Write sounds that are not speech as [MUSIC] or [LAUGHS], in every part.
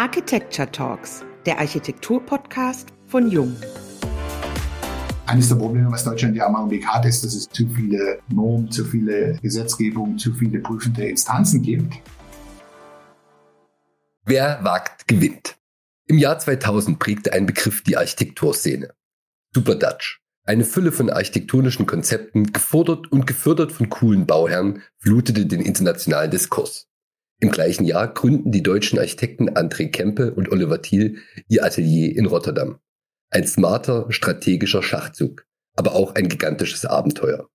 Architecture Talks, der Architektur-Podcast von Jung. Eines der Probleme, was Deutschland ja am Augenblick hat, ist, dass es zu viele Normen, zu viele Gesetzgebungen, zu viele prüfende Instanzen gibt. Wer wagt, gewinnt. Im Jahr 2000 prägte ein Begriff die Architekturszene. Super Dutch. Eine Fülle von architektonischen Konzepten, gefordert und gefördert von coolen Bauherren, flutete den internationalen Diskurs. Im gleichen Jahr gründen die deutschen Architekten André Kempe und Oliver Thiel ihr Atelier in Rotterdam. Ein smarter, strategischer Schachzug, aber auch ein gigantisches Abenteuer.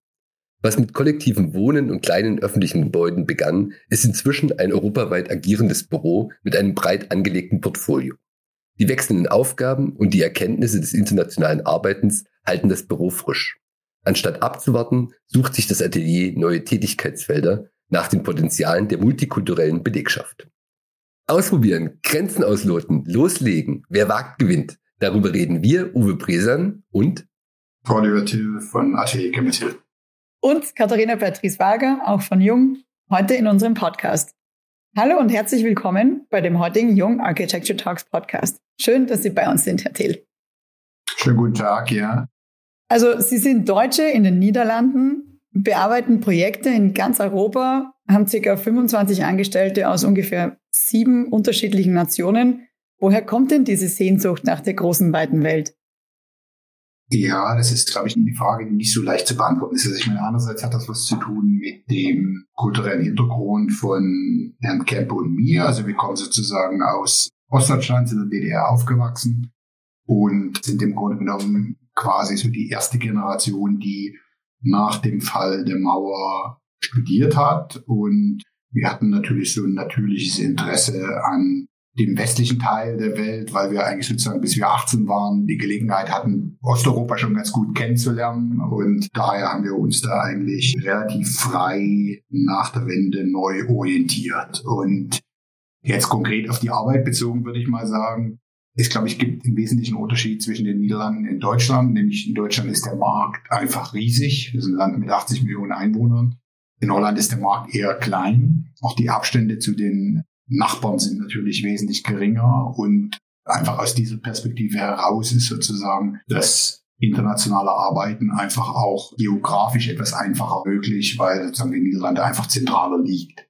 Was mit kollektivem Wohnen und kleinen öffentlichen Gebäuden begann, ist inzwischen ein europaweit agierendes Büro mit einem breit angelegten Portfolio. Die wechselnden Aufgaben und die Erkenntnisse des internationalen Arbeitens halten das Büro frisch. Anstatt abzuwarten, sucht sich das Atelier neue Tätigkeitsfelder, nach den Potenzialen der multikulturellen Belegschaft. Ausprobieren, Grenzen ausloten, loslegen. Wer wagt, gewinnt. Darüber reden wir, Uwe Bresan und Oliver Till von Atelier Chemical. Und Katharina Patrice Wager, auch von Jung, heute in unserem Podcast. Hallo und herzlich willkommen bei dem heutigen Jung Architecture Talks Podcast. Schön, dass Sie bei uns sind, Herr Till. Schönen guten Tag, ja. Also Sie sind Deutsche in den Niederlanden, bearbeiten Projekte in ganz Europa, haben ca. 25 Angestellte aus ungefähr sieben unterschiedlichen Nationen. Woher kommt denn diese Sehnsucht nach der großen, weiten Welt? Ja, das ist, glaube ich, eine Frage, die nicht so leicht zu beantworten ist. Also ich meine, einerseits hat das was zu tun mit dem kulturellen Hintergrund von Herrn Kempe und mir. Also wir kommen sozusagen aus Ostdeutschland, sind in der DDR aufgewachsen und sind im Grunde genommen quasi so die erste Generation, die nach dem Fall der Mauer studiert hat. Und wir hatten natürlich so ein natürliches Interesse an dem westlichen Teil der Welt, weil wir eigentlich sozusagen bis wir 18 waren, die Gelegenheit hatten, Osteuropa schon ganz gut kennenzulernen. Und daher haben wir uns da eigentlich relativ frei nach der Wende neu orientiert. Und jetzt konkret auf die Arbeit bezogen, würde ich mal sagen, es, glaube ich, gibt im Wesentlichen Unterschied zwischen den Niederlanden und Deutschland. Nämlich in Deutschland ist der Markt einfach riesig. Wir sind ein Land mit 80 Millionen Einwohnern. In Holland ist der Markt eher klein. Auch die Abstände zu den Nachbarn sind natürlich wesentlich geringer. Und einfach aus dieser Perspektive heraus ist sozusagen das internationale Arbeiten einfach auch geografisch etwas einfacher möglich, weil sozusagen die Niederlande einfach zentraler liegt.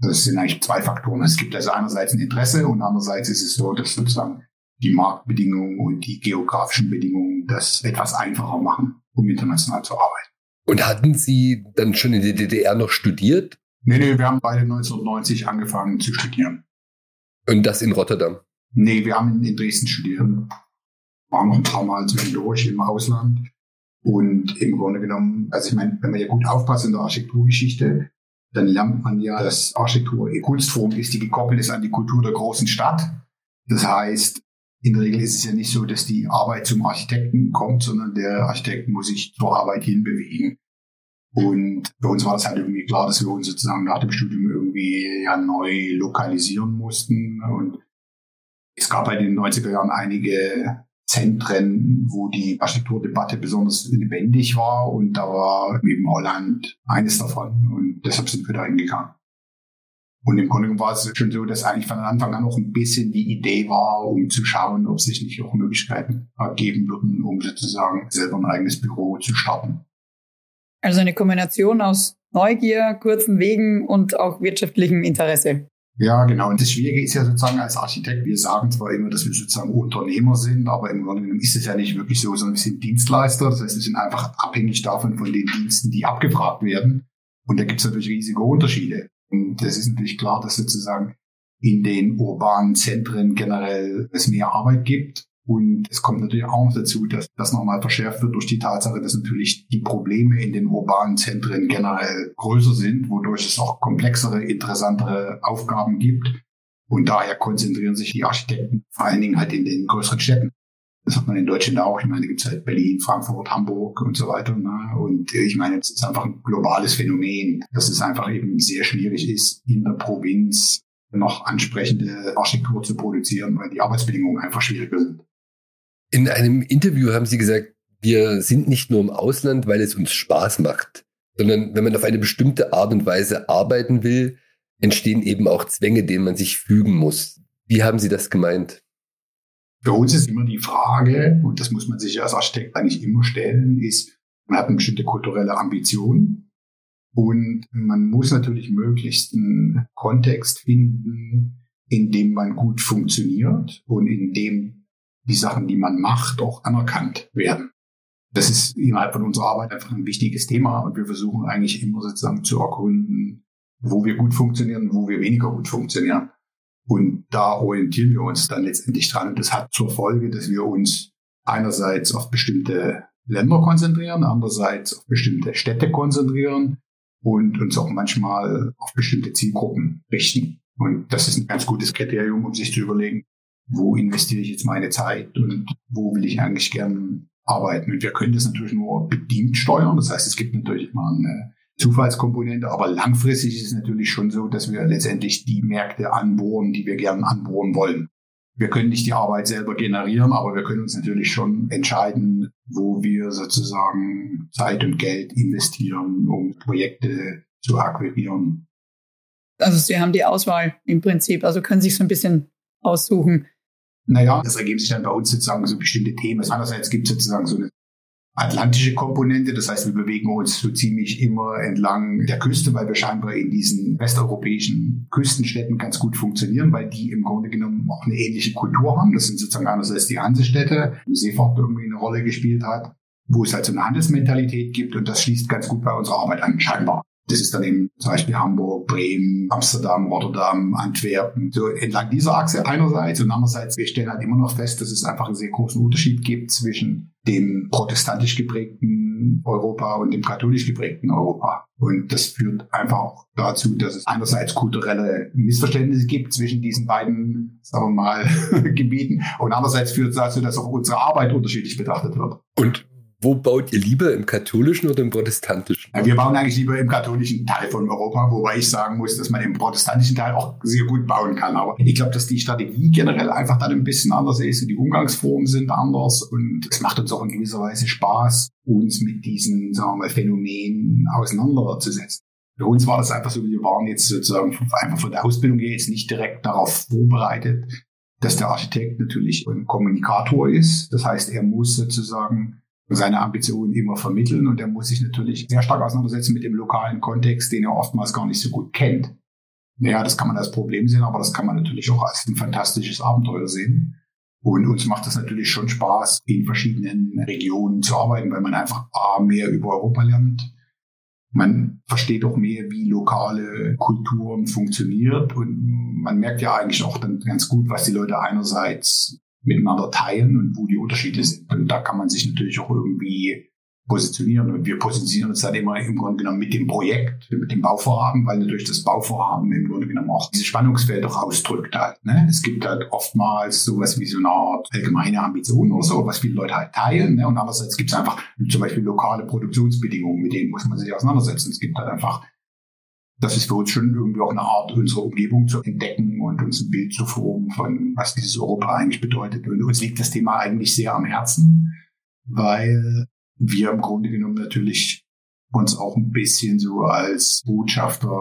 Das sind eigentlich zwei Faktoren. Es gibt also einerseits ein Interesse und andererseits ist es so, dass sozusagen die Marktbedingungen und die geografischen Bedingungen das etwas einfacher machen, um international zu arbeiten. Und hatten Sie dann schon in der DDR noch studiert? Nee, nee, wir haben beide 1990 angefangen zu studieren. Und das in Rotterdam? Nee, wir haben in Dresden studiert. Waren noch ein paar Mal zwischendurch im Ausland. Und im Grunde genommen, also ich meine, wenn man ja gut aufpasst in der Architekturgeschichte, dann lernt man ja, dass Architektur eine Kunstform ist, die gekoppelt ist an die Kultur der großen Stadt. Das heißt, in der Regel ist es ja nicht so, dass die Arbeit zum Architekten kommt, sondern der Architekt muss sich zur Arbeit hinbewegen. Und für uns war das halt irgendwie klar, dass wir uns sozusagen nach dem Studium irgendwie ja neu lokalisieren mussten. Und es gab halt in den 90er Jahren einige Zentren, wo die Architekturdebatte besonders lebendig war. Und da war eben Holland eines davon. Und deshalb sind wir da hingegangen. Und im Grunde war es schon so, dass eigentlich von Anfang an auch ein bisschen die Idee war, um zu schauen, ob sich nicht auch Möglichkeiten ergeben würden, um sozusagen selber ein eigenes Büro zu starten. Also eine Kombination aus Neugier, kurzen Wegen und auch wirtschaftlichem Interesse. Ja, genau. Und das Schwierige ist ja sozusagen als Architekt, wir sagen zwar immer, dass wir sozusagen Unternehmer sind, aber im Grunde genommen ist es ja nicht wirklich so, sondern wir sind Dienstleister. Das heißt, wir sind einfach abhängig davon von den Diensten, die abgefragt werden. Und da gibt es natürlich riesige Unterschiede. Und das ist natürlich klar, dass sozusagen in den urbanen Zentren generell es mehr Arbeit gibt. Und es kommt natürlich auch noch dazu, dass das nochmal verschärft wird durch die Tatsache, dass natürlich die Probleme in den urbanen Zentren generell größer sind, wodurch es auch komplexere, interessantere Aufgaben gibt. Und daher konzentrieren sich die Architekten vor allen Dingen halt in den größeren Städten. Das hat man in Deutschland auch. Ich meine, da gibt es halt Berlin, Frankfurt, Hamburg und so weiter. Ne? Und ich meine, es ist einfach ein globales Phänomen, dass es einfach eben sehr schwierig ist, in der Provinz noch ansprechende Architektur zu produzieren, weil die Arbeitsbedingungen einfach schwieriger sind. In einem Interview haben Sie gesagt, wir sind nicht nur im Ausland, weil es uns Spaß macht, sondern wenn man auf eine bestimmte Art und Weise arbeiten will, entstehen eben auch Zwänge, denen man sich fügen muss. Wie haben Sie das gemeint? Für uns ist immer die Frage, und das muss man sich als Architekt eigentlich immer stellen, ist, man hat eine bestimmte kulturelle Ambition und man muss natürlich möglichst einen Kontext finden, in dem man gut funktioniert und in dem die Sachen, die man macht, auch anerkannt werden. Das ist innerhalb von unserer Arbeit einfach ein wichtiges Thema und wir versuchen eigentlich immer sozusagen zu ergründen, wo wir gut funktionieren, wo wir weniger gut funktionieren. Und da orientieren wir uns dann letztendlich dran. Und das hat zur Folge, dass wir uns einerseits auf bestimmte Länder konzentrieren, andererseits auf bestimmte Städte konzentrieren und uns auch manchmal auf bestimmte Zielgruppen richten. Und das ist ein ganz gutes Kriterium, um sich zu überlegen, wo investiere ich jetzt meine Zeit und wo will ich eigentlich gern arbeiten. Und wir können das natürlich nur bedingt steuern. Das heißt, es gibt natürlich immer eine Zufallskomponente, aber langfristig ist es natürlich schon so, dass wir letztendlich die Märkte anbohren, die wir gern anbohren wollen. Wir können nicht die Arbeit selber generieren, aber wir können uns natürlich schon entscheiden, wo wir sozusagen Zeit und Geld investieren, um Projekte zu akquirieren. Also Sie haben die Auswahl im Prinzip, also können sich so ein bisschen aussuchen. Naja, das ergeben sich dann bei uns sozusagen so bestimmte Themen. Einerseits gibt es sozusagen so eine atlantische Komponente, das heißt, wir bewegen uns so ziemlich immer entlang der Küste, weil wir scheinbar in diesen westeuropäischen Küstenstädten ganz gut funktionieren, weil die im Grunde genommen auch eine ähnliche Kultur haben. Das sind sozusagen einerseits die Hansestädte, wo Seefahrt irgendwie eine Rolle gespielt hat, wo es halt so eine Handelsmentalität gibt und das schließt ganz gut bei unserer Arbeit an, scheinbar. Das ist dann eben zum Beispiel Hamburg, Bremen, Amsterdam, Rotterdam, Antwerpen, so entlang dieser Achse einerseits und andererseits, wir stellen halt immer noch fest, dass es einfach einen sehr großen Unterschied gibt zwischen dem protestantisch geprägten Europa und dem katholisch geprägten Europa. Und das führt einfach auch dazu, dass es einerseits kulturelle Missverständnisse gibt zwischen diesen beiden, sagen wir mal, [LAUGHS] Gebieten und andererseits führt es dazu, dass auch unsere Arbeit unterschiedlich betrachtet wird. Und wo baut ihr lieber, im katholischen oder im protestantischen? Ja, wir bauen eigentlich lieber im katholischen Teil von Europa, wobei ich sagen muss, dass man im protestantischen Teil auch sehr gut bauen kann. Aber ich glaube, dass die Strategie generell einfach dann ein bisschen anders ist und die Umgangsformen sind anders und es macht uns auch in gewisser Weise Spaß, uns mit diesen, sagen wir mal, Phänomenen auseinanderzusetzen. Für uns war das einfach so, wir waren jetzt sozusagen einfach von der Ausbildung her jetzt nicht direkt darauf vorbereitet, dass der Architekt natürlich ein Kommunikator ist. Das heißt, er muss sozusagen seine Ambitionen immer vermitteln und er muss sich natürlich sehr stark auseinandersetzen mit dem lokalen Kontext, den er oftmals gar nicht so gut kennt. Naja, das kann man als Problem sehen, aber das kann man natürlich auch als ein fantastisches Abenteuer sehen. Und uns macht das natürlich schon Spaß, in verschiedenen Regionen zu arbeiten, weil man einfach A, mehr über Europa lernt. Man versteht auch mehr, wie lokale Kulturen funktioniert und man merkt ja eigentlich auch dann ganz gut, was die Leute einerseits miteinander teilen und wo die Unterschiede sind. Und da kann man sich natürlich auch irgendwie positionieren. Und wir positionieren uns dann immer im Grunde genommen mit dem Projekt, mit dem Bauvorhaben, weil natürlich das Bauvorhaben im Grunde genommen auch diese Spannungsfelder ausdrückt halt. Ne? Es gibt halt oftmals sowas wie so eine Art allgemeine Ambition oder so, was viele Leute halt teilen. Ne? Und andererseits gibt es einfach zum Beispiel lokale Produktionsbedingungen, mit denen muss man sich auseinandersetzen. Es gibt halt einfach das ist für uns schon irgendwie auch eine Art, unsere Umgebung zu entdecken und uns ein Bild zu formen von, was dieses Europa eigentlich bedeutet. Und uns liegt das Thema eigentlich sehr am Herzen, weil wir im Grunde genommen natürlich uns auch ein bisschen so als Botschafter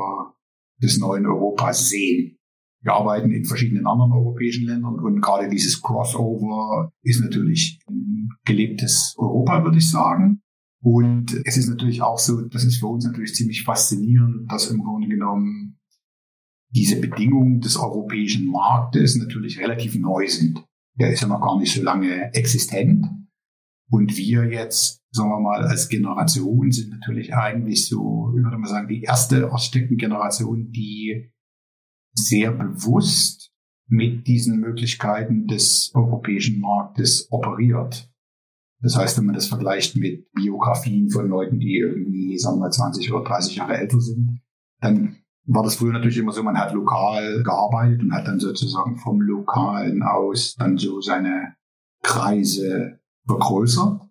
des neuen Europas sehen. Wir arbeiten in verschiedenen anderen europäischen Ländern und gerade dieses Crossover ist natürlich ein gelebtes Europa, würde ich sagen. Und es ist natürlich auch so, das ist für uns natürlich ziemlich faszinierend, dass im Grunde genommen diese Bedingungen des europäischen Marktes natürlich relativ neu sind. Der ist ja noch gar nicht so lange existent. Und wir jetzt, sagen wir mal, als Generation sind natürlich eigentlich so, ich würde mal sagen, die erste Architektengeneration, die sehr bewusst mit diesen Möglichkeiten des europäischen Marktes operiert. Das heißt, wenn man das vergleicht mit Biografien von Leuten, die irgendwie, sagen wir mal, 20 oder 30 Jahre älter sind, dann war das früher natürlich immer so, man hat lokal gearbeitet und hat dann sozusagen vom Lokalen aus dann so seine Kreise vergrößert.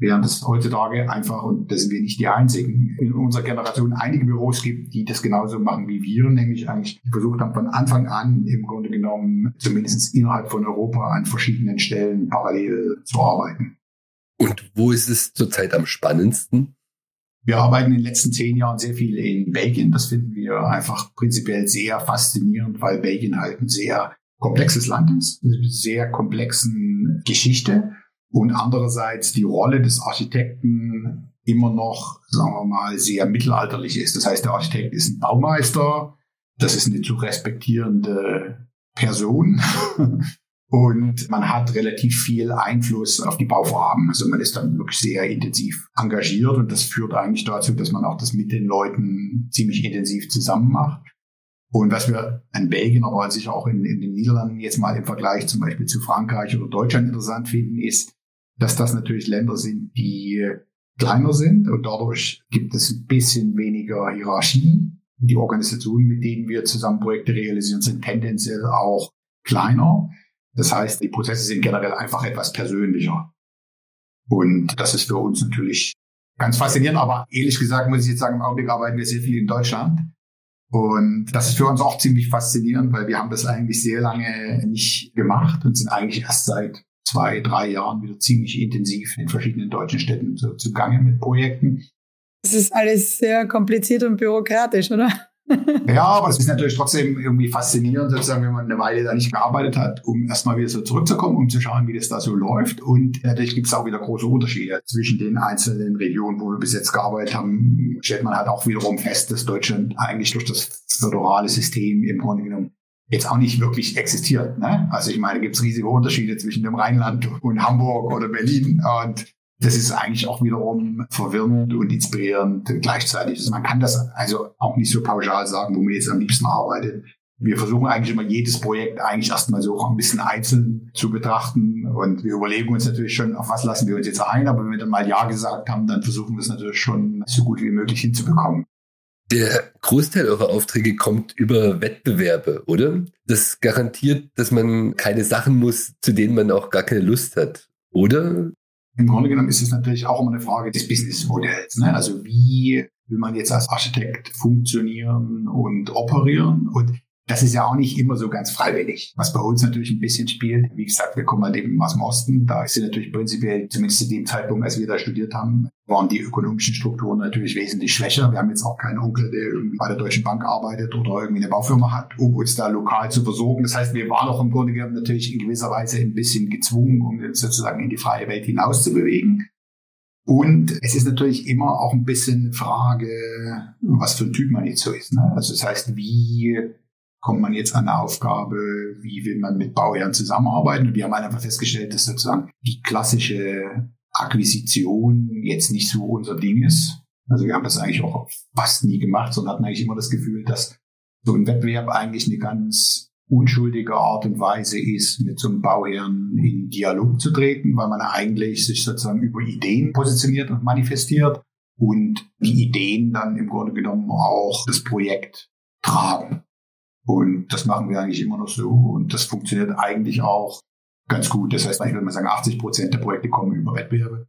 Während es heutzutage einfach, und da sind wir nicht die Einzigen, in unserer Generation einige Büros gibt, die das genauso machen wie wir, nämlich eigentlich versucht haben, von Anfang an im Grunde genommen, zumindest innerhalb von Europa, an verschiedenen Stellen parallel zu arbeiten. Und wo ist es zurzeit am spannendsten? Wir arbeiten in den letzten zehn Jahren sehr viel in Belgien. Das finden wir einfach prinzipiell sehr faszinierend, weil Belgien halt ein sehr komplexes Land ist, eine sehr komplexen Geschichte und andererseits die Rolle des Architekten immer noch, sagen wir mal, sehr mittelalterlich ist. Das heißt, der Architekt ist ein Baumeister, das ist eine zu respektierende Person [LAUGHS] und man hat relativ viel Einfluss auf die Bauvorhaben. Also man ist dann wirklich sehr intensiv engagiert und das führt eigentlich dazu, dass man auch das mit den Leuten ziemlich intensiv zusammen macht. Und was wir an Belgien, aber sicher auch in, in den Niederlanden jetzt mal im Vergleich zum Beispiel zu Frankreich oder Deutschland interessant finden, ist, dass das natürlich Länder sind, die kleiner sind und dadurch gibt es ein bisschen weniger Hierarchie. Die Organisationen, mit denen wir zusammen Projekte realisieren, sind tendenziell auch kleiner. Das heißt, die Prozesse sind generell einfach etwas persönlicher. Und das ist für uns natürlich ganz faszinierend. Aber ehrlich gesagt muss ich jetzt sagen, im Augenblick arbeiten wir sehr viel in Deutschland. Und das ist für uns auch ziemlich faszinierend, weil wir haben das eigentlich sehr lange nicht gemacht und sind eigentlich erst seit zwei, drei Jahren wieder ziemlich intensiv in verschiedenen deutschen Städten so zugange mit Projekten. Das ist alles sehr kompliziert und bürokratisch, oder? Ja, aber es ist natürlich trotzdem irgendwie faszinierend, sozusagen, wenn man eine Weile da nicht gearbeitet hat, um erstmal wieder so zurückzukommen, um zu schauen, wie das da so läuft. Und natürlich gibt es auch wieder große Unterschiede zwischen den einzelnen Regionen, wo wir bis jetzt gearbeitet haben. Stellt man halt auch wiederum fest, dass Deutschland eigentlich durch das föderale System im Grunde genommen jetzt auch nicht wirklich existiert. Ne? Also ich meine, gibt es riesige Unterschiede zwischen dem Rheinland und Hamburg oder Berlin. Und das ist eigentlich auch wiederum verwirrend und inspirierend gleichzeitig. Also man kann das also auch nicht so pauschal sagen, wo man jetzt am liebsten arbeitet. Wir versuchen eigentlich immer jedes Projekt eigentlich erstmal so ein bisschen einzeln zu betrachten und wir überlegen uns natürlich schon, auf was lassen wir uns jetzt ein, aber wenn wir dann mal Ja gesagt haben, dann versuchen wir es natürlich schon so gut wie möglich hinzubekommen. Der Großteil eurer Aufträge kommt über Wettbewerbe, oder? Das garantiert, dass man keine Sachen muss, zu denen man auch gar keine Lust hat, oder? Im Grunde genommen ist es natürlich auch immer eine Frage des Businessmodells. Ne? Also wie will man jetzt als Architekt funktionieren und operieren? Und das ist ja auch nicht immer so ganz freiwillig. Was bei uns natürlich ein bisschen spielt, wie gesagt, wir kommen halt eben aus dem Osten, da ist natürlich prinzipiell, zumindest zu dem Zeitpunkt, als wir da studiert haben, waren die ökonomischen Strukturen natürlich wesentlich schwächer. Wir haben jetzt auch keinen Onkel, der irgendwie bei der Deutschen Bank arbeitet oder irgendwie eine Baufirma hat, um uns da lokal zu versorgen. Das heißt, wir waren auch im Grunde genommen natürlich in gewisser Weise ein bisschen gezwungen, um uns sozusagen in die freie Welt hinaus zu bewegen. Und es ist natürlich immer auch ein bisschen Frage, was für ein Typ man jetzt so ist. Ne? Also das heißt, wie kommt man jetzt an eine Aufgabe, wie will man mit Bauherren zusammenarbeiten. Und wir haben einfach festgestellt, dass sozusagen die klassische Akquisition jetzt nicht so unser Ding ist. Also wir haben das eigentlich auch fast nie gemacht, sondern hatten eigentlich immer das Gefühl, dass so ein Wettbewerb eigentlich eine ganz unschuldige Art und Weise ist, mit so einem Bauherrn in Dialog zu treten, weil man eigentlich sich sozusagen über Ideen positioniert und manifestiert und die Ideen dann im Grunde genommen auch das Projekt tragen. Und das machen wir eigentlich immer noch so. Und das funktioniert eigentlich auch ganz gut. Das heißt, ich würde mal sagen, 80 Prozent der Projekte kommen über Wettbewerbe.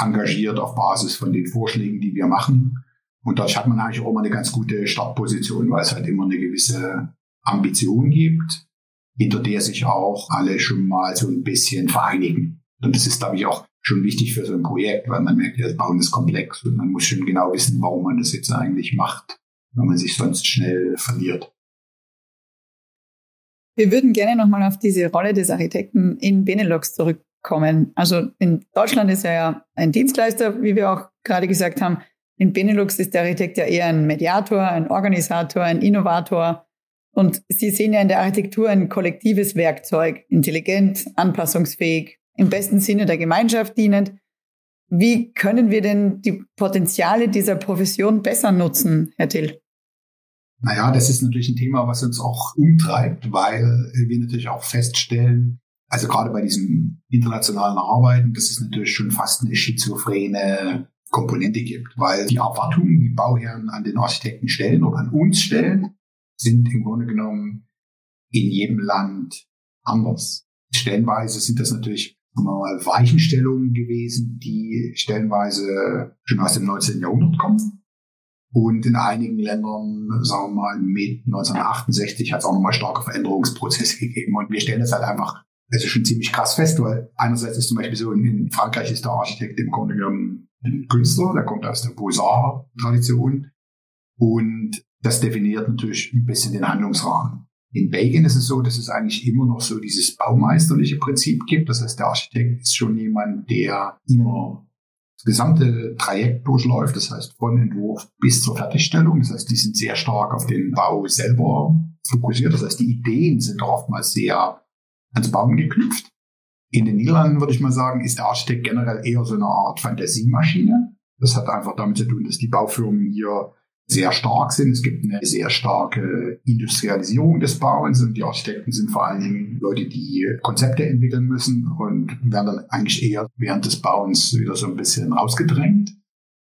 Engagiert auf Basis von den Vorschlägen, die wir machen. Und dadurch hat man eigentlich auch immer eine ganz gute Startposition, weil es halt immer eine gewisse Ambition gibt, hinter der sich auch alle schon mal so ein bisschen vereinigen. Und das ist, glaube ich, auch schon wichtig für so ein Projekt, weil man merkt, das Bauen ist komplex und man muss schon genau wissen, warum man das jetzt eigentlich macht, wenn man sich sonst schnell verliert. Wir würden gerne nochmal auf diese Rolle des Architekten in Benelux zurückkommen. Also in Deutschland ist er ja ein Dienstleister, wie wir auch gerade gesagt haben. In Benelux ist der Architekt ja eher ein Mediator, ein Organisator, ein Innovator. Und Sie sehen ja in der Architektur ein kollektives Werkzeug, intelligent, anpassungsfähig, im besten Sinne der Gemeinschaft dienend. Wie können wir denn die Potenziale dieser Profession besser nutzen, Herr Till? Naja, das ist natürlich ein Thema, was uns auch umtreibt, weil wir natürlich auch feststellen, also gerade bei diesem internationalen Arbeiten, dass es natürlich schon fast eine schizophrene Komponente gibt, weil die Erwartungen, die Bauherren an den Architekten stellen oder an uns stellen, sind im Grunde genommen in jedem Land anders. Stellenweise sind das natürlich mal Weichenstellungen gewesen, die stellenweise schon aus dem 19. Jahrhundert kommen. Und in einigen Ländern, sagen wir mal, mit 1968 hat es auch nochmal starke Veränderungsprozesse [LAUGHS] gegeben. Und wir stellen das halt einfach, das ist schon ziemlich krass fest, weil einerseits ist zum Beispiel so, in, Frankreich ist der Architekt im Grunde genommen ein Künstler, der kommt aus der Beaux-Arts-Tradition. Und das definiert natürlich ein bisschen den Handlungsrahmen. In Belgien ist es so, dass es eigentlich immer noch so dieses baumeisterliche Prinzip gibt. Das heißt, der Architekt ist schon jemand, der immer gesamte Trajekt durchläuft. Das heißt, von Entwurf bis zur Fertigstellung. Das heißt, die sind sehr stark auf den Bau selber fokussiert. Das heißt, die Ideen sind oftmals sehr ans Bauen geknüpft. In den Niederlanden würde ich mal sagen, ist der Architekt generell eher so eine Art Fantasiemaschine. Das hat einfach damit zu tun, dass die Baufirmen hier sehr stark sind. Es gibt eine sehr starke Industrialisierung des Bauens und die Architekten sind vor allen Dingen Leute, die Konzepte entwickeln müssen und werden dann eigentlich eher während des Bauens wieder so ein bisschen rausgedrängt.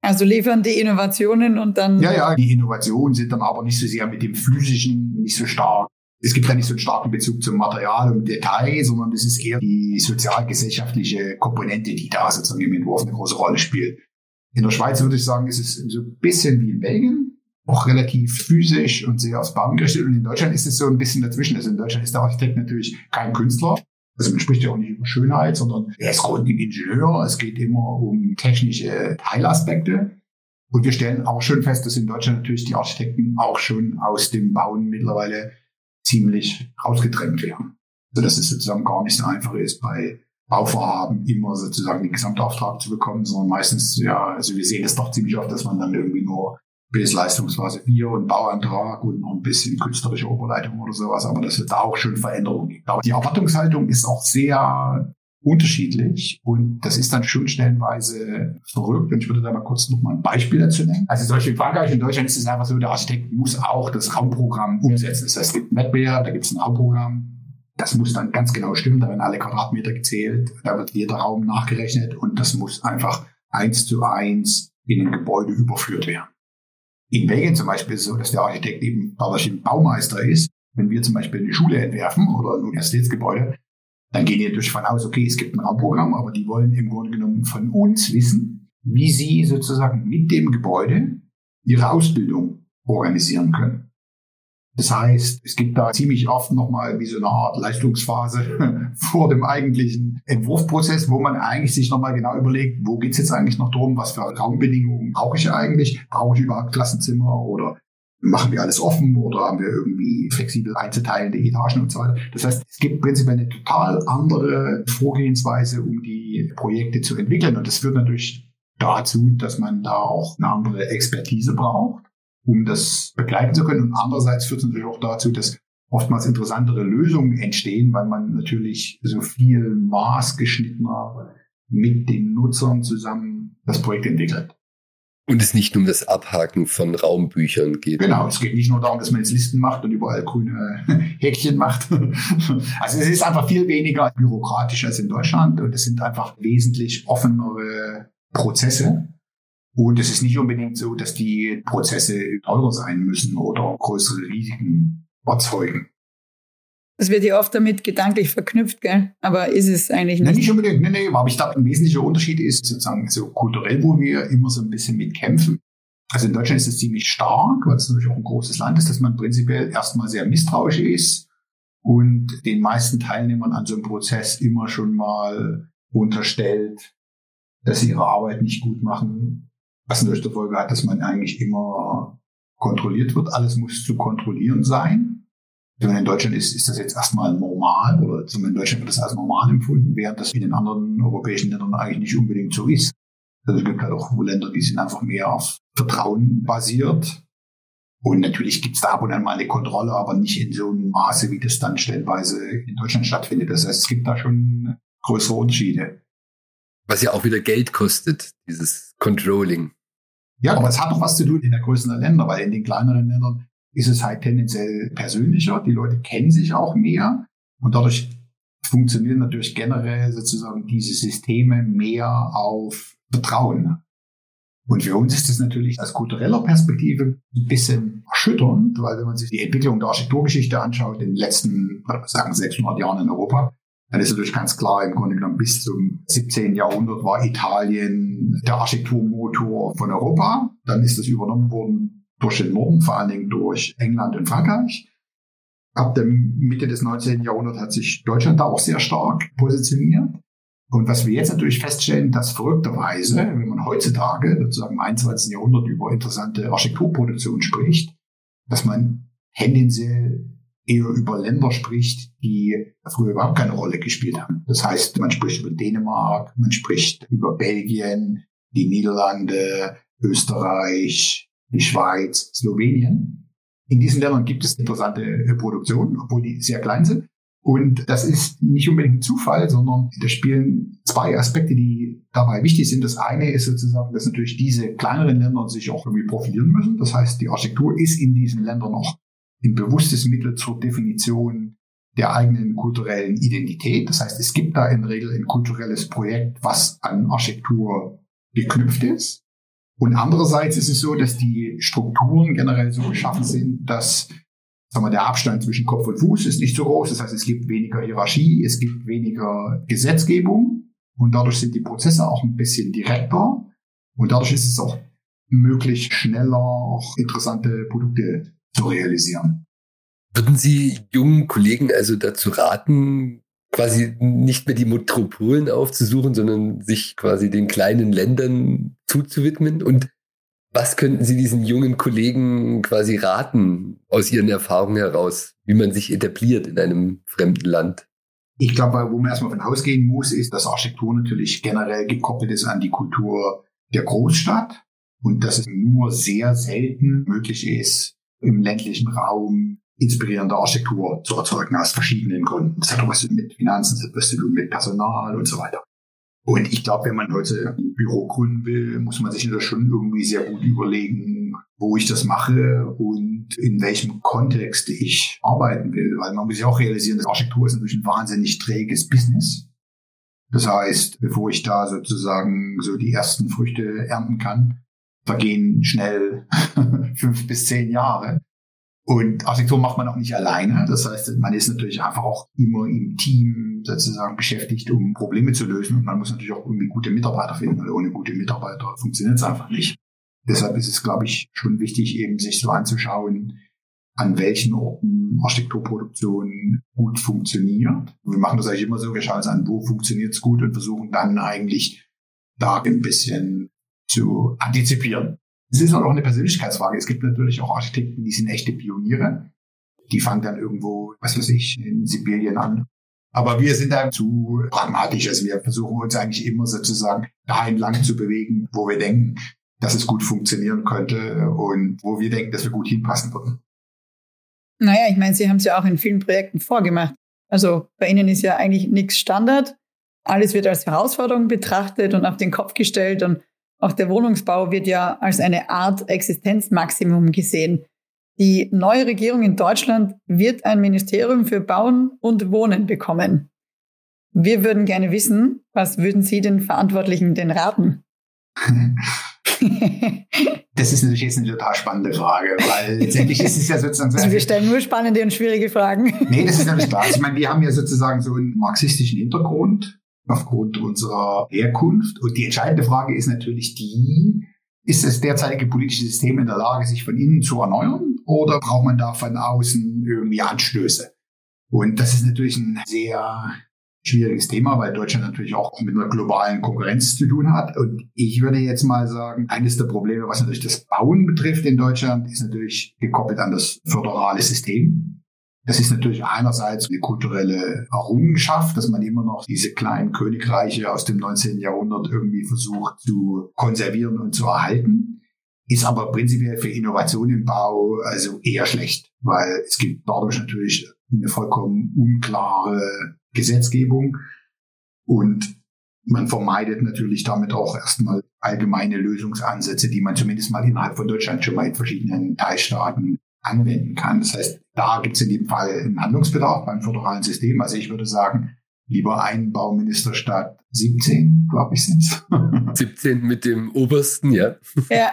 Also liefern die Innovationen und dann. Ja, ja, die Innovationen sind dann aber nicht so sehr mit dem physischen, nicht so stark. Es gibt ja nicht so einen starken Bezug zum Material und Detail, sondern es ist eher die sozialgesellschaftliche Komponente, die da sozusagen im Entwurf eine große Rolle spielt. In der Schweiz würde ich sagen, ist es so ein bisschen wie in Belgien, auch relativ physisch und sehr aufs Bauen gerichtet. Und in Deutschland ist es so ein bisschen dazwischen. Also in Deutschland ist der Architekt natürlich kein Künstler. Also man spricht ja auch nicht über Schönheit, sondern er ist grundlegend Ingenieur. Es geht immer um technische Teilaspekte. Und wir stellen auch schon fest, dass in Deutschland natürlich die Architekten auch schon aus dem Bauen mittlerweile ziemlich rausgedrängt werden. Also dass es sozusagen gar nicht so einfach ist, bei Bauvorhaben immer sozusagen den Gesamtauftrag zu bekommen, sondern meistens, ja, also wir sehen es doch ziemlich oft, dass man dann irgendwie nur bis Leistungsphase 4 und Bauantrag und noch ein bisschen künstlerische Oberleitung oder sowas, aber dass es da auch schon Veränderungen gibt. Aber die Erwartungshaltung ist auch sehr unterschiedlich und das ist dann schon stellenweise verrückt und ich würde da mal kurz noch mal ein Beispiel dazu nennen. Also solche in Frankreich und Deutschland ist es einfach so, der Architekt muss auch das Raumprogramm umsetzen. Das heißt, es gibt einen Wettbewerb, da gibt es ein Raumprogramm, das muss dann ganz genau stimmen, da werden alle Quadratmeter gezählt, da wird jeder Raum nachgerechnet und das muss einfach eins zu eins in ein Gebäude überführt werden. In Belgien zum Beispiel ist es so, dass der Architekt eben dadurch ein Baumeister ist. Wenn wir zum Beispiel eine Schule entwerfen oder ein Universitätsgebäude, dann gehen die natürlich davon aus, okay, es gibt ein Raumprogramm, aber die wollen im Grunde genommen von uns wissen, wie sie sozusagen mit dem Gebäude ihre Ausbildung organisieren können. Das heißt, es gibt da ziemlich oft nochmal wie so eine Art Leistungsphase [LAUGHS] vor dem eigentlichen Entwurfprozess, wo man eigentlich sich nochmal genau überlegt, wo geht's jetzt eigentlich noch drum, was für Raumbedingungen brauche ich eigentlich? Brauche ich überhaupt Klassenzimmer oder machen wir alles offen oder haben wir irgendwie flexibel einzuteilende Etagen und so weiter. Das heißt, es gibt prinzipiell eine total andere Vorgehensweise, um die Projekte zu entwickeln. Und das führt natürlich dazu, dass man da auch eine andere Expertise braucht um das begleiten zu können. Und andererseits führt es natürlich auch dazu, dass oftmals interessantere Lösungen entstehen, weil man natürlich so viel maßgeschnittener mit den Nutzern zusammen das Projekt entwickelt. Und es nicht nur um das Abhaken von Raumbüchern geht. Genau, es geht nicht nur darum, dass man jetzt Listen macht und überall grüne [LAUGHS] Häkchen macht. [LAUGHS] Also es ist einfach viel weniger bürokratisch als in Deutschland und es sind einfach wesentlich offenere Prozesse. Und es ist nicht unbedingt so, dass die Prozesse teurer sein müssen oder größere Risiken erzeugen. Das wird ja oft damit gedanklich verknüpft, gell? Aber ist es eigentlich nicht? Nee, nicht unbedingt. Nee, nee, aber ich glaube, ein wesentlicher Unterschied ist sozusagen so kulturell, wo wir immer so ein bisschen mitkämpfen. Also in Deutschland ist es ziemlich stark, weil es natürlich auch ein großes Land ist, dass man prinzipiell erstmal sehr misstrauisch ist und den meisten Teilnehmern an so einem Prozess immer schon mal unterstellt, dass sie ihre Arbeit nicht gut machen was natürlich zur Folge hat, dass man eigentlich immer kontrolliert wird. Alles muss zu kontrollieren sein. Wenn man in Deutschland ist, ist das jetzt erstmal normal oder zumindest in Deutschland wird das als normal empfunden, während das in den anderen europäischen Ländern eigentlich nicht unbedingt so ist. Also es gibt halt auch Länder, die sind einfach mehr auf Vertrauen basiert. Und natürlich gibt es da ab und an mal eine Kontrolle, aber nicht in so einem Maße, wie das dann stellenweise in Deutschland stattfindet. Das heißt, es gibt da schon größere Unterschiede. Was ja auch wieder Geld kostet, dieses Controlling. Ja, aber es hat doch was zu tun in der Größe der Länder, weil in den kleineren Ländern ist es halt tendenziell persönlicher. Die Leute kennen sich auch mehr und dadurch funktionieren natürlich generell sozusagen diese Systeme mehr auf Vertrauen. Und für uns ist das natürlich aus kultureller Perspektive ein bisschen erschütternd, weil wenn man sich die Entwicklung der Architekturgeschichte anschaut, in den letzten, sagen 600 Jahren in Europa, dann ist natürlich ganz klar, im Grunde genommen bis zum 17. Jahrhundert war Italien der Architekturmotor von Europa. Dann ist das übernommen worden durch den Norden, vor allen Dingen durch England und Frankreich. Ab der Mitte des 19. Jahrhunderts hat sich Deutschland da auch sehr stark positioniert. Und was wir jetzt natürlich feststellen, dass verrückterweise, wenn man heutzutage sozusagen im 21. Jahrhundert über interessante Architekturproduktion spricht, dass man tendenziell eher über Länder spricht, die früher überhaupt keine Rolle gespielt haben. Das heißt, man spricht über Dänemark, man spricht über Belgien, die Niederlande, Österreich, die Schweiz, Slowenien. In diesen Ländern gibt es interessante Produktionen, obwohl die sehr klein sind. Und das ist nicht unbedingt ein Zufall, sondern da spielen zwei Aspekte, die dabei wichtig sind. Das eine ist sozusagen, dass natürlich diese kleineren Länder sich auch irgendwie profilieren müssen. Das heißt, die Architektur ist in diesen Ländern noch ein bewusstes Mittel zur Definition der eigenen kulturellen Identität. Das heißt, es gibt da in der Regel ein kulturelles Projekt, was an Architektur geknüpft ist. Und andererseits ist es so, dass die Strukturen generell so geschaffen sind, dass sagen wir, der Abstand zwischen Kopf und Fuß ist nicht so groß. Das heißt, es gibt weniger Hierarchie, es gibt weniger Gesetzgebung und dadurch sind die Prozesse auch ein bisschen direkter und dadurch ist es auch möglich, schneller auch interessante Produkte zu realisieren. Würden Sie jungen Kollegen also dazu raten, quasi nicht mehr die Metropolen aufzusuchen, sondern sich quasi den kleinen Ländern zuzuwidmen? Und was könnten Sie diesen jungen Kollegen quasi raten aus Ihren Erfahrungen heraus, wie man sich etabliert in einem fremden Land? Ich glaube, wo man erstmal von ausgehen muss, ist, dass Architektur natürlich generell gekoppelt ist an die Kultur der Großstadt und dass es nur sehr selten möglich ist, im ländlichen Raum inspirierende Architektur zu erzeugen aus verschiedenen Gründen. Das hat was mit Finanzen, das hat was zu mit Personal und so weiter. Und ich glaube, wenn man heute ein Büro gründen will, muss man sich das schon irgendwie sehr gut überlegen, wo ich das mache und in welchem Kontext ich arbeiten will. Weil man muss ja auch realisieren, dass Architektur ist natürlich ein wahnsinnig träges Business. Das heißt, bevor ich da sozusagen so die ersten Früchte ernten kann, vergehen schnell [LAUGHS] fünf bis zehn Jahre. Und Architektur macht man auch nicht alleine. Das heißt, man ist natürlich einfach auch immer im Team sozusagen beschäftigt, um Probleme zu lösen. Und man muss natürlich auch irgendwie gute Mitarbeiter finden, weil ohne gute Mitarbeiter funktioniert es einfach nicht. Deshalb ist es, glaube ich, schon wichtig, eben sich so anzuschauen, an welchen Orten Architekturproduktion gut funktioniert. Wir machen das eigentlich immer so, wir schauen uns an, wo funktioniert es gut und versuchen dann eigentlich da ein bisschen zu antizipieren. Es ist auch eine Persönlichkeitsfrage. Es gibt natürlich auch Architekten, die sind echte Pioniere. Die fangen dann irgendwo, was weiß ich, in Sibirien an. Aber wir sind da zu pragmatisch. Also wir versuchen uns eigentlich immer sozusagen dahin lang zu bewegen, wo wir denken, dass es gut funktionieren könnte und wo wir denken, dass wir gut hinpassen würden. Naja, ich meine, Sie haben es ja auch in vielen Projekten vorgemacht. Also bei Ihnen ist ja eigentlich nichts Standard. Alles wird als Herausforderung betrachtet und auf den Kopf gestellt und auch der Wohnungsbau wird ja als eine Art Existenzmaximum gesehen. Die neue Regierung in Deutschland wird ein Ministerium für Bauen und Wohnen bekommen. Wir würden gerne wissen, was würden Sie den Verantwortlichen denn raten? [LAUGHS] Das ist natürlich jetzt eine total spannende Frage, weil letztendlich ist es ja sozusagen so. Also wir stellen nur spannende und schwierige Fragen. Nee, das ist natürlich klar. Also ich meine, wir haben ja sozusagen so einen marxistischen Hintergrund aufgrund unserer Herkunft. Und die entscheidende Frage ist natürlich die, ist das derzeitige politische System in der Lage, sich von innen zu erneuern oder braucht man da von außen irgendwie Anstöße? Und das ist natürlich ein sehr schwieriges Thema, weil Deutschland natürlich auch mit einer globalen Konkurrenz zu tun hat. Und ich würde jetzt mal sagen, eines der Probleme, was natürlich das Bauen betrifft in Deutschland, ist natürlich gekoppelt an das föderale System. Das ist natürlich einerseits eine kulturelle Errungenschaft, dass man immer noch diese kleinen Königreiche aus dem 19. Jahrhundert irgendwie versucht zu konservieren und zu erhalten. Ist aber prinzipiell für Innovation im Bau also eher schlecht, weil es gibt dadurch natürlich eine vollkommen unklare Gesetzgebung und man vermeidet natürlich damit auch erstmal allgemeine Lösungsansätze, die man zumindest mal innerhalb von Deutschland schon mal in verschiedenen Teilstaaten anwenden kann. Das heißt, da gibt es in dem Fall einen Handlungsbedarf beim föderalen System. Also ich würde sagen, lieber ein Bauminister statt 17, glaube ich, sind es. 17 mit dem obersten, ja. Ja,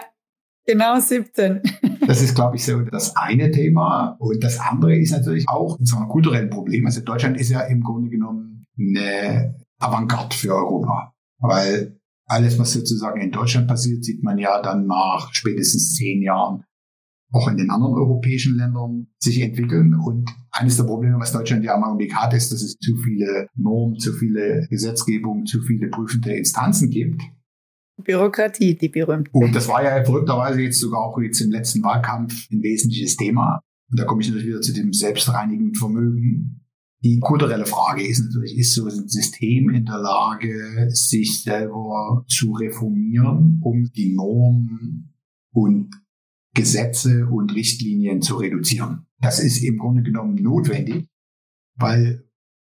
genau 17. [LAUGHS] Das ist, glaube ich, so das eine Thema. Und das andere ist natürlich auch so ein kulturelles Problem. Also Deutschland ist ja im Grunde genommen eine Avantgarde für Europa. Weil alles, was sozusagen in Deutschland passiert, sieht man ja dann nach spätestens zehn Jahren auch in den anderen europäischen Ländern sich entwickeln. Und eines der Probleme, was Deutschland ja im Augenblick hat, ist, dass es zu viele Normen, zu viele Gesetzgebungen, zu viele prüfende Instanzen gibt. Bürokratie, die berühmte. Und das war ja verrückterweise jetzt sogar auch jetzt im letzten Wahlkampf ein wesentliches Thema. Und da komme ich natürlich wieder zu dem selbstreinigenden Vermögen. Die kulturelle Frage ist natürlich, ist so ein System in der Lage, sich selber zu reformieren, um die Normen und Gesetze und Richtlinien zu reduzieren. Das ist im Grunde genommen notwendig, weil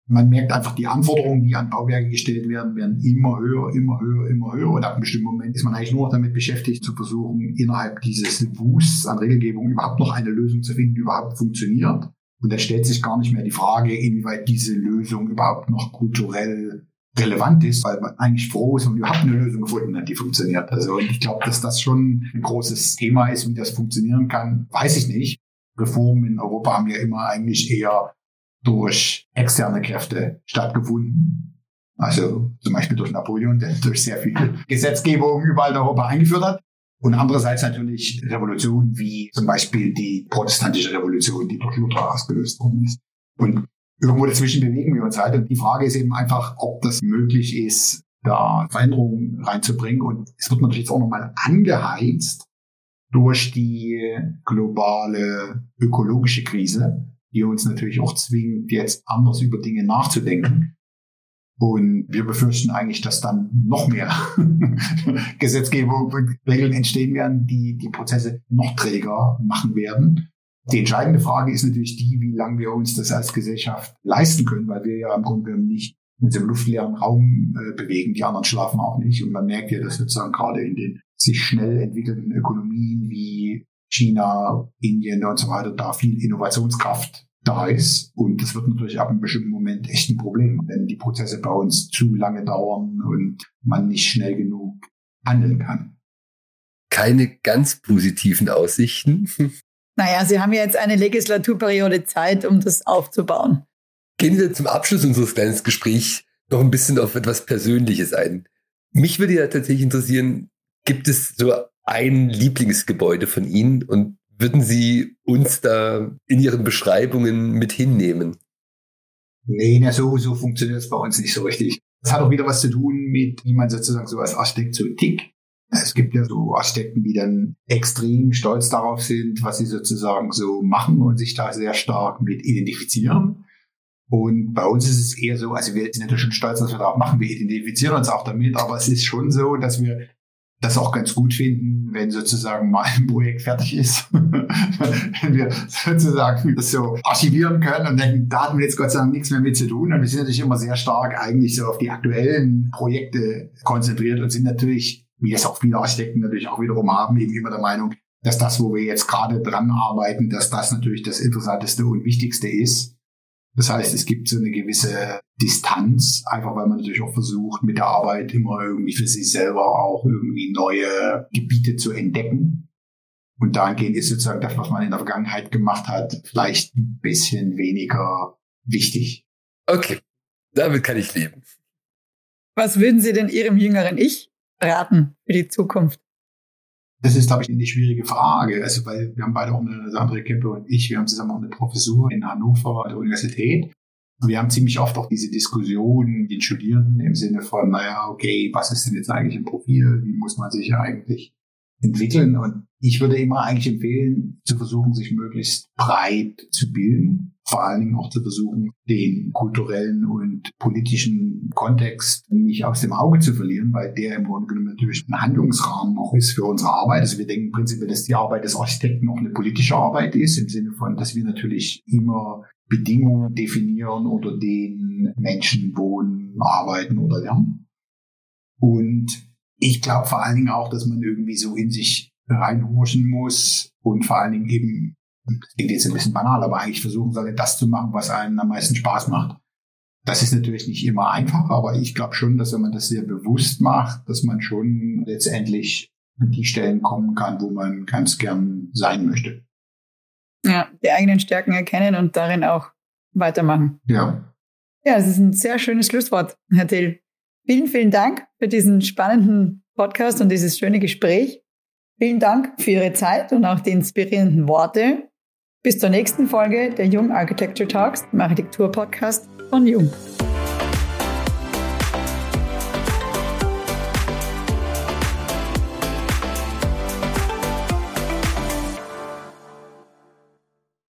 man merkt einfach, die Anforderungen, die an Bauwerke gestellt werden, werden immer höher, immer höher, immer höher. Und ab einem bestimmten Moment ist man eigentlich nur noch damit beschäftigt, zu versuchen, innerhalb dieses Wusts an Regelgebung überhaupt noch eine Lösung zu finden, die überhaupt funktioniert. Und da stellt sich gar nicht mehr die Frage, inwieweit diese Lösung überhaupt noch kulturell relevant ist, weil man eigentlich froh ist und überhaupt eine Lösung gefunden hat, die funktioniert. Also ich glaube, dass das schon ein großes Thema ist, wie das funktionieren kann, weiß ich nicht. Reformen in Europa haben ja immer eigentlich eher durch externe Kräfte stattgefunden. Also zum Beispiel durch Napoleon, der durch sehr viel Gesetzgebung überall in Europa eingeführt hat. Und andererseits natürlich Revolutionen wie zum Beispiel die protestantische Revolution, die durch Luther ausgelöst worden ist. Und irgendwo dazwischen bewegen wir uns halt. Und die Frage ist eben einfach, ob das möglich ist, da Veränderungen reinzubringen. Und es wird natürlich jetzt auch nochmal angeheizt durch die globale ökologische Krise, die uns natürlich auch zwingt, jetzt anders über Dinge nachzudenken. Und wir befürchten eigentlich, dass dann noch mehr [LAUGHS] Gesetzgebung und Regeln entstehen werden, die die Prozesse noch träger machen werden. Die entscheidende Frage ist natürlich die, wie lange wir uns das als Gesellschaft leisten können, weil wir ja im Grunde genommen nicht in diesem luftleeren Raum äh, bewegen. Die anderen schlafen auch nicht. Und man merkt ja, dass sozusagen gerade in den sich schnell entwickelnden Ökonomien wie China, Indien und so weiter da viel Innovationskraft da ist. Und das wird natürlich ab einem bestimmten Moment echt ein Problem, wenn die Prozesse bei uns zu lange dauern und man nicht schnell genug handeln kann. Keine ganz positiven Aussichten. Naja, Sie haben ja jetzt eine Legislaturperiode Zeit, um das aufzubauen. Gehen wir zum Abschluss unseres kleinen Gesprächs noch ein bisschen auf etwas Persönliches ein. Mich würde ja tatsächlich interessieren, gibt es so ein Lieblingsgebäude von Ihnen und würden Sie uns da in Ihren Beschreibungen mit hinnehmen? Nee, na, so, so funktioniert es bei uns nicht so richtig. Das hat auch wieder was zu tun mit, wie man sozusagen so als Architekt so tickt. Es gibt ja so Architekten, die dann extrem stolz darauf sind, was sie sozusagen so machen und sich da sehr stark mit identifizieren. Und bei uns ist es eher so, also wir sind natürlich schon stolz, dass wir da auch machen. Wir identifizieren uns auch damit, aber es ist schon so, dass wir das auch ganz gut finden, wenn sozusagen mal ein Projekt fertig ist, [LAUGHS] wenn wir sozusagen das so archivieren können und denken, da hatten wir jetzt Gott sei Dank nichts mehr mit zu tun. Und wir sind natürlich immer sehr stark eigentlich so auf die aktuellen Projekte konzentriert und sind natürlich, wie das auch viele Architekten natürlich auch wiederum haben, eben immer der Meinung, dass das, wo wir jetzt gerade dran arbeiten, dass das natürlich das Interessanteste und Wichtigste ist. Das heißt, es gibt so eine gewisse Distanz, einfach weil man natürlich auch versucht, mit der Arbeit immer irgendwie für sich selber auch irgendwie neue Gebiete zu entdecken. Und dahingehend ist sozusagen das, was man in der Vergangenheit gemacht hat, vielleicht ein bisschen weniger wichtig. Okay, damit kann ich leben. Was würden Sie denn Ihrem jüngeren Ich raten für die Zukunft? Das ist, glaube ich, eine schwierige Frage. Also, weil wir haben beide auch eine, André Kempe und ich, wir haben zusammen auch eine Professur in Hannover an der Universität. Und wir haben ziemlich oft auch diese Diskussionen mit den Studierenden im Sinne von, naja, okay, was ist denn jetzt eigentlich ein Profil? Wie muss man sich eigentlich entwickeln? Und ich würde immer eigentlich empfehlen, zu versuchen, sich möglichst breit zu bilden. Vor allen Dingen auch zu versuchen, den kulturellen und politischen Kontext nicht aus dem Auge zu verlieren, weil der im Grunde genommen natürlich ein Handlungsrahmen auch ist für unsere Arbeit. Also wir denken prinzipiell, dass die Arbeit des Architekten auch eine politische Arbeit ist, im Sinne von, dass wir natürlich immer Bedingungen definieren, unter denen Menschen wohnen, arbeiten oder lernen. Und ich glaube vor allen Dingen auch, dass man irgendwie so in sich reinhorchen muss und vor allen Dingen eben, das klingt jetzt ein bisschen banal, aber eigentlich versuchen sollte, das zu machen, was einem am meisten Spaß macht. Das ist natürlich nicht immer einfach, aber ich glaube schon, dass wenn man das sehr bewusst macht, dass man schon letztendlich an die Stellen kommen kann, wo man ganz gern sein möchte. Ja, die eigenen Stärken erkennen und darin auch weitermachen. Ja. Ja, das ist ein sehr schönes Schlusswort, Herr Till. Vielen, vielen Dank für diesen spannenden Podcast und dieses schöne Gespräch. Vielen Dank für Ihre Zeit und auch die inspirierenden Worte. Bis zur nächsten Folge der Jung Architecture Talks, dem Architektur-Podcast von Jung.